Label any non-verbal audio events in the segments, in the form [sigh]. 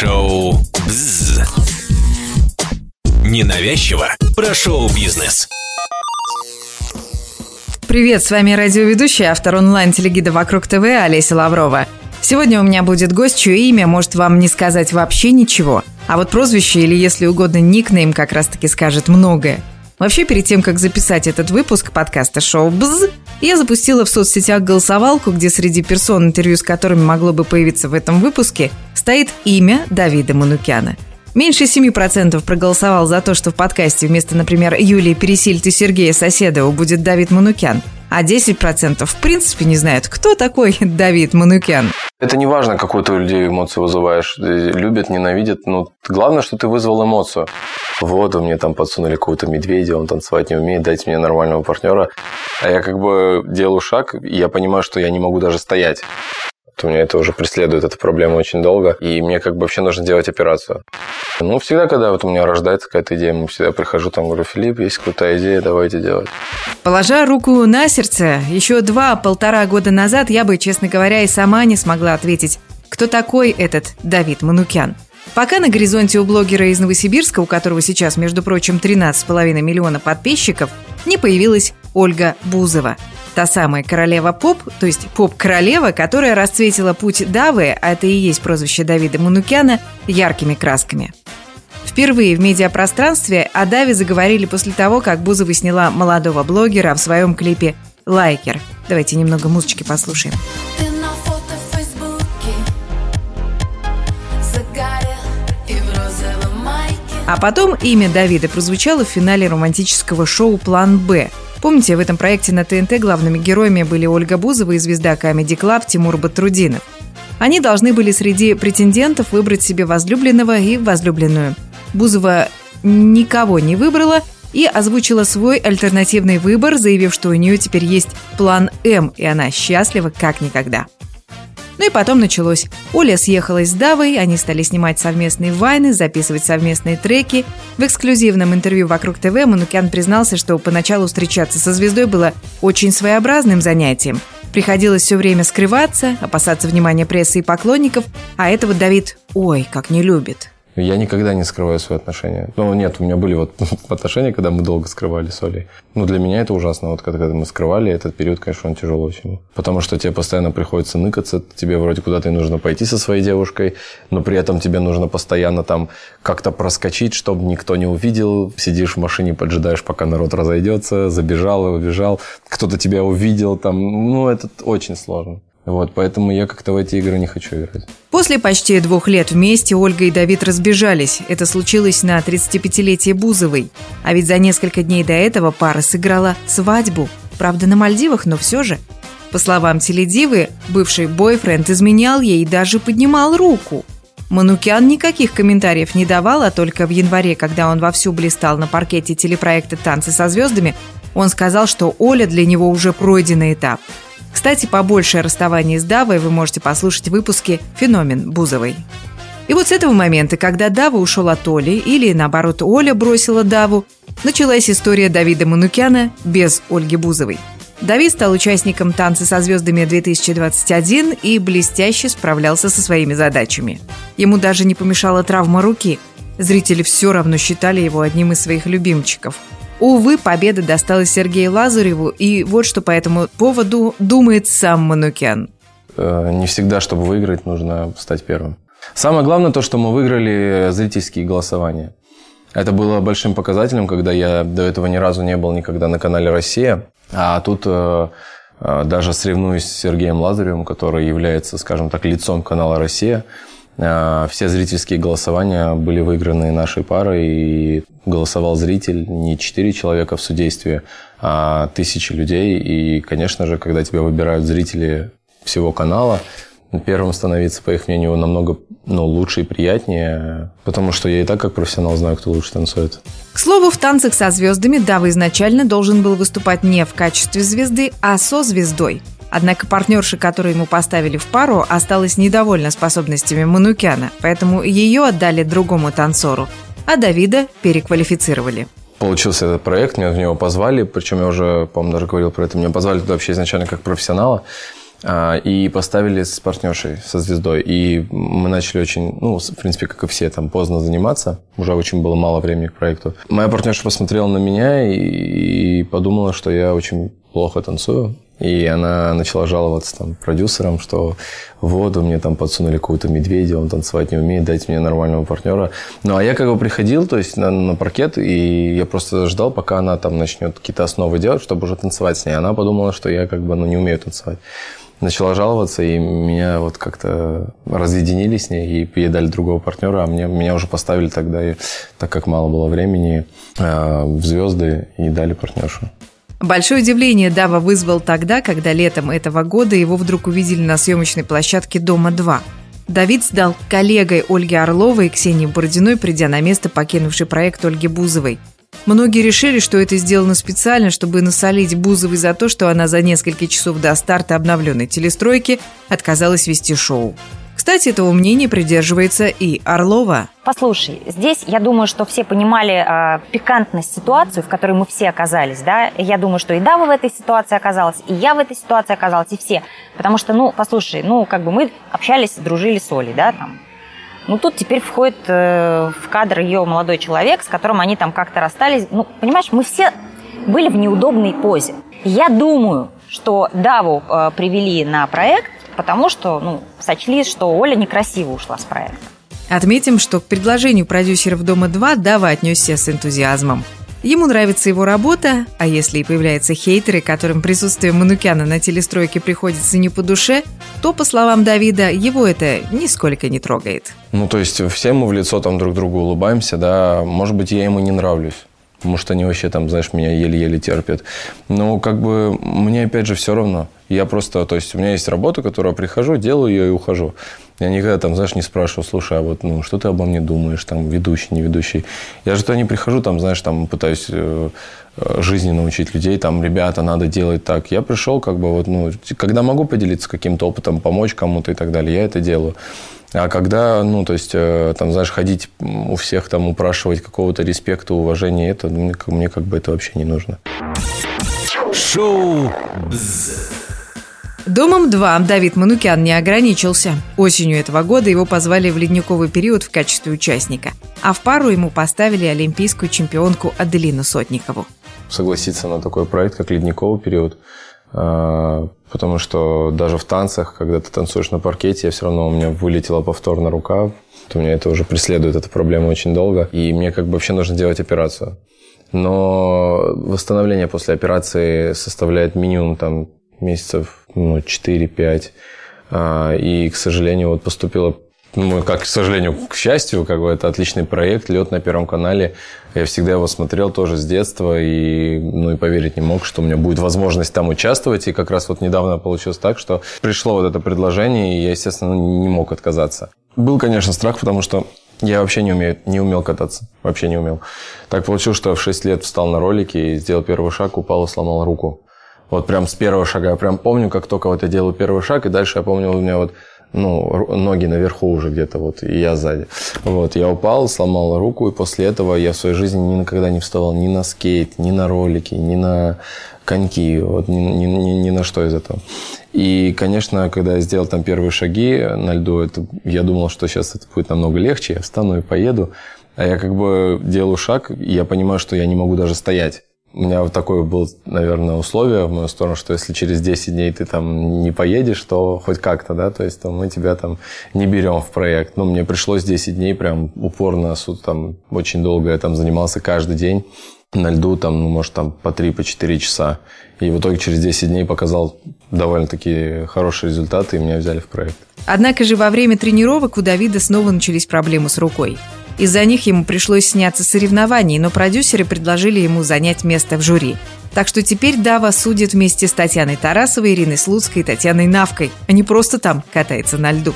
Шоу «Бзз». Ненавязчиво про шоу-бизнес. Привет, с вами радиоведущая, автор онлайн-телегида «Вокруг ТВ» Олеся Лаврова. Сегодня у меня будет гость, чье имя может вам не сказать вообще ничего. А вот прозвище или, если угодно, никнейм как раз-таки скажет многое. Вообще, перед тем, как записать этот выпуск подкаста «Шоу БЗ», я запустила в соцсетях голосовалку, где среди персон, интервью с которыми могло бы появиться в этом выпуске, стоит имя Давида Манукяна. Меньше 7% проголосовал за то, что в подкасте вместо, например, Юлии Пересильд и Сергея Соседова будет Давид Манукян – а 10% в принципе не знают, кто такой [laughs] Давид Манукян. Это не важно, какую ты у людей эмоцию вызываешь. Любят, ненавидят. Ну, главное, что ты вызвал эмоцию. Вот, вы мне там подсунули какого-то медведя, он танцевать не умеет, дайте мне нормального партнера. А я как бы делаю шаг, и я понимаю, что я не могу даже стоять у меня это уже преследует, эта проблема очень долго, и мне как бы вообще нужно делать операцию. Ну, всегда, когда вот у меня рождается какая-то идея, я всегда прихожу, там говорю, Филипп, есть крутая идея, давайте делать. Положа руку на сердце, еще два-полтора года назад я бы, честно говоря, и сама не смогла ответить, кто такой этот Давид Манукян. Пока на горизонте у блогера из Новосибирска, у которого сейчас, между прочим, 13,5 миллиона подписчиков, не появилась Ольга Бузова – та самая королева поп, то есть поп-королева, которая расцветила путь Давы, а это и есть прозвище Давида Манукяна, яркими красками. Впервые в медиапространстве о Даве заговорили после того, как Бузова сняла молодого блогера в своем клипе «Лайкер». Давайте немного музычки послушаем. А потом имя Давида прозвучало в финале романтического шоу «План Б», Помните, в этом проекте на ТНТ главными героями были Ольга Бузова и звезда Comedy Club Тимур Батрудинов. Они должны были среди претендентов выбрать себе возлюбленного и возлюбленную. Бузова никого не выбрала и озвучила свой альтернативный выбор, заявив, что у нее теперь есть план М, и она счастлива как никогда. Ну и потом началось. Оля съехалась с Давой, они стали снимать совместные вайны, записывать совместные треки. В эксклюзивном интервью «Вокруг ТВ» Манукян признался, что поначалу встречаться со звездой было очень своеобразным занятием. Приходилось все время скрываться, опасаться внимания прессы и поклонников, а этого Давид ой, как не любит. Я никогда не скрываю свои отношения. Ну, нет, у меня были вот [laughs] отношения, когда мы долго скрывали с Олей. Ну, для меня это ужасно. Вот когда мы скрывали, этот период, конечно, он тяжелый очень. Потому что тебе постоянно приходится ныкаться, тебе вроде куда-то и нужно пойти со своей девушкой, но при этом тебе нужно постоянно там как-то проскочить, чтобы никто не увидел. Сидишь в машине, поджидаешь, пока народ разойдется, забежал и убежал. Кто-то тебя увидел там. Ну, это очень сложно. Вот, поэтому я как-то в эти игры не хочу играть. После почти двух лет вместе Ольга и Давид разбежались. Это случилось на 35-летие Бузовой. А ведь за несколько дней до этого пара сыграла свадьбу. Правда, на Мальдивах, но все же. По словам теледивы, бывший бойфренд изменял ей и даже поднимал руку. Манукян никаких комментариев не давал, а только в январе, когда он вовсю блистал на паркете телепроекта «Танцы со звездами», он сказал, что Оля для него уже пройденный этап – кстати, побольше о расставании с Давой вы можете послушать в выпуске «Феномен Бузовой». И вот с этого момента, когда Дава ушел от Оли, или наоборот Оля бросила Даву, началась история Давида Манукяна без Ольги Бузовой. Давид стал участником «Танцы со звездами-2021» и блестяще справлялся со своими задачами. Ему даже не помешала травма руки. Зрители все равно считали его одним из своих любимчиков – Увы, победа досталась Сергею Лазареву, и вот что по этому поводу думает сам Манукян. Э, не всегда, чтобы выиграть, нужно стать первым. Самое главное то, что мы выиграли зрительские голосования. Это было большим показателем, когда я до этого ни разу не был никогда на канале «Россия». А тут э, э, даже соревнуюсь с Сергеем Лазаревым, который является, скажем так, лицом канала «Россия». Все зрительские голосования были выиграны нашей парой, и голосовал зритель, не четыре человека в судействе, а тысячи людей. И, конечно же, когда тебя выбирают зрители всего канала, первым становиться, по их мнению, намного ну, лучше и приятнее, потому что я и так как профессионал знаю, кто лучше танцует. К слову, в «Танцах со звездами» Дава изначально должен был выступать не в качестве звезды, а со звездой. Однако партнерша, которую ему поставили в пару, осталась недовольна способностями Манукяна, поэтому ее отдали другому танцору, а Давида переквалифицировали. Получился этот проект, меня в него позвали, причем я уже, по-моему, даже говорил про это, меня позвали туда вообще изначально как профессионала. А, и поставили с партнершей, со звездой. И мы начали очень, ну, в принципе, как и все, там, поздно заниматься. Уже очень было мало времени к проекту. Моя партнерша посмотрела на меня и, и подумала, что я очень плохо танцую. И она начала жаловаться там продюсерам, что вот, вы мне там подсунули какого-то медведя, он танцевать не умеет, дайте мне нормального партнера. Ну, а я как бы приходил, то есть на, на паркет, и я просто ждал, пока она там начнет какие-то основы делать, чтобы уже танцевать с ней. Она подумала, что я как бы, ну, не умею танцевать начала жаловаться, и меня вот как-то разъединили с ней и ей дали другого партнера, а мне, меня уже поставили тогда, и, так как мало было времени, э, в звезды и дали партнершу. Большое удивление Дава вызвал тогда, когда летом этого года его вдруг увидели на съемочной площадке «Дома-2». Давид стал коллегой Ольги Орловой и Ксении Бородиной, придя на место покинувший проект Ольги Бузовой. Многие решили, что это сделано специально, чтобы насолить Бузовой за то, что она за несколько часов до старта обновленной телестройки отказалась вести шоу. Кстати, этого мнения придерживается и Орлова. Послушай, здесь я думаю, что все понимали э, пикантность ситуации, в которой мы все оказались, да. Я думаю, что и Дава в этой ситуации оказалась, и я в этой ситуации оказалась, и все. Потому что, ну, послушай, ну, как бы мы общались, дружили с Олей, да, там, ну, тут теперь входит э, в кадр ее молодой человек, с которым они там как-то расстались. Ну, понимаешь, мы все были в неудобной позе. Я думаю, что Даву э, привели на проект, потому что, ну, сочли, что Оля некрасиво ушла с проекта. Отметим, что к предложению продюсеров «Дома-2» Дава отнесся с энтузиазмом. Ему нравится его работа, а если и появляются хейтеры, которым присутствие Манукяна на телестройке приходится не по душе, то, по словам Давида, его это нисколько не трогает. Ну, то есть все мы в лицо там друг другу улыбаемся, да, может быть, я ему не нравлюсь. Потому что они вообще там, знаешь, меня еле-еле терпят. Но как бы мне опять же все равно. Я просто, то есть у меня есть работа, которую я прихожу, делаю ее и ухожу. Я никогда там, знаешь, не спрашиваю, слушай, а вот ну, что ты обо мне думаешь, там, ведущий, не ведущий. Я же туда не прихожу, там, знаешь, там, пытаюсь э, э, жизни научить людей, там, ребята, надо делать так. Я пришел, как бы, вот, ну, когда могу поделиться каким-то опытом, помочь кому-то и так далее, я это делаю. А когда, ну, то есть, э, там, знаешь, ходить у всех, там, упрашивать какого-то респекта, уважения, это, ну, мне, мне как бы это вообще не нужно. Шоу «Бзз». Домом 2 Давид Манукян не ограничился. Осенью этого года его позвали в ледниковый период в качестве участника. А в пару ему поставили олимпийскую чемпионку Аделину Сотникову. Согласиться на такой проект, как ледниковый период, а, потому что даже в танцах, когда ты танцуешь на паркете, все равно у меня вылетела повторно рука, то меня это уже преследует, эта проблема очень долго, и мне как бы вообще нужно делать операцию. Но восстановление после операции составляет минимум там месяцев ну, 4-5. А, и, к сожалению, вот поступила ну, как, к сожалению, к счастью, как бы это отличный проект, лед на Первом канале. Я всегда его смотрел тоже с детства и, ну, и поверить не мог, что у меня будет возможность там участвовать. И как раз вот недавно получилось так, что пришло вот это предложение, и я, естественно, не мог отказаться. Был, конечно, страх, потому что я вообще не, умею, не умел кататься. Вообще не умел. Так получилось, что в 6 лет встал на ролики и сделал первый шаг, упал и сломал руку. Вот прям с первого шага. Я прям помню, как только вот я делаю первый шаг, и дальше я помню, у меня вот ну, ноги наверху уже где-то, вот, и я сзади. Вот, я упал, сломал руку, и после этого я в своей жизни никогда не вставал ни на скейт, ни на ролики, ни на коньки, вот, ни, ни, ни, ни на что из этого. И, конечно, когда я сделал там первые шаги на льду, это, я думал, что сейчас это будет намного легче, я встану и поеду. А я как бы делаю шаг, и я понимаю, что я не могу даже стоять. У меня вот такое было, наверное, условие в мою сторону, что если через 10 дней ты там не поедешь, то хоть как-то, да, то есть там, мы тебя там не берем в проект. Ну, мне пришлось 10 дней прям упорно, там очень долго я там занимался каждый день на льду, там, ну, может, там по 3, по 4 часа. И в итоге через 10 дней показал довольно-таки хорошие результаты, и меня взяли в проект. Однако же во время тренировок у Давида снова начались проблемы с рукой. Из-за них ему пришлось сняться с соревнований, но продюсеры предложили ему занять место в жюри. Так что теперь Дава судит вместе с Татьяной Тарасовой, Ириной Слуцкой и Татьяной Навкой, а не просто там катается на льду.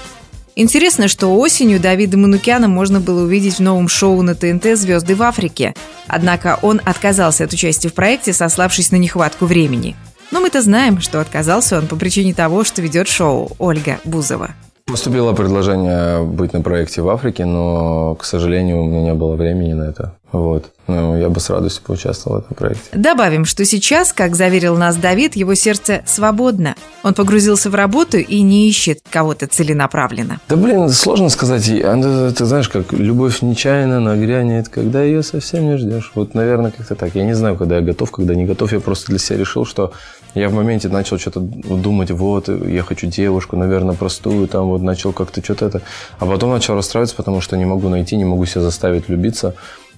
Интересно, что осенью Давида Манукяна можно было увидеть в новом шоу на ТНТ «Звезды в Африке». Однако он отказался от участия в проекте, сославшись на нехватку времени. Но мы-то знаем, что отказался он по причине того, что ведет шоу Ольга Бузова. Поступило предложение быть на проекте в Африке, но, к сожалению, у меня не было времени на это. Вот. Ну, я бы с радостью поучаствовал в этом проекте. Добавим, что сейчас, как заверил нас Давид, его сердце свободно. Он погрузился в работу и не ищет кого-то целенаправленно. Да блин, сложно сказать. А, ты знаешь, как любовь нечаянно нагрянет, когда ее совсем не ждешь. Вот, наверное, как-то так. Я не знаю, когда я готов, когда не готов. Я просто для себя решил, что я в моменте начал что-то думать, вот, я хочу девушку, наверное, простую, там вот начал как-то что-то это. А потом начал расстраиваться, потому что не могу найти, не могу себя заставить любиться.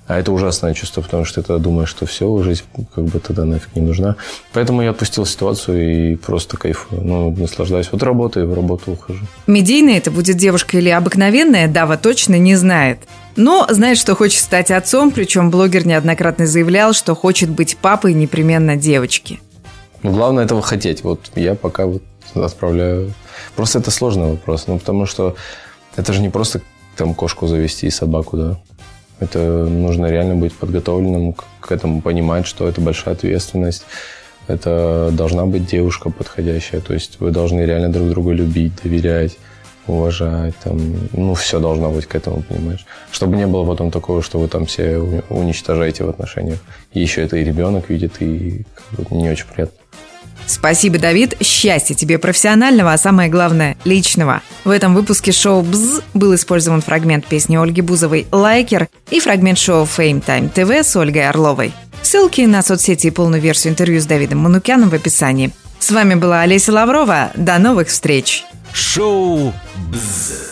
А это ужасное чувство, потому что ты думаешь, что все, жизнь как бы тогда нафиг не нужна. Поэтому я отпустил ситуацию и просто кайфую, ну, наслаждаюсь. Вот работаю, в работу ухожу. Медийная это будет девушка или обыкновенная, Дава точно не знает. Но знает, что хочет стать отцом, причем блогер неоднократно заявлял, что хочет быть папой непременно девочки. Ну, главное этого хотеть. Вот я пока вот отправляю. Просто это сложный вопрос. Ну, потому что это же не просто там кошку завести и собаку, да. Это нужно реально быть подготовленным к этому, понимать, что это большая ответственность. Это должна быть девушка подходящая. То есть вы должны реально друг друга любить, доверять, уважать. Там, ну, все должно быть к этому, понимаешь? Чтобы не было потом такого, что вы там все уничтожаете в отношениях. И еще это и ребенок видит, и как бы, не очень приятно. Спасибо, Давид. Счастья тебе профессионального, а самое главное – личного. В этом выпуске шоу «Бз» был использован фрагмент песни Ольги Бузовой «Лайкер» и фрагмент шоу «Fame Time TV» с Ольгой Орловой. Ссылки на соцсети и полную версию интервью с Давидом Манукяном в описании. С вами была Олеся Лаврова. До новых встреч! Шоу «Бз».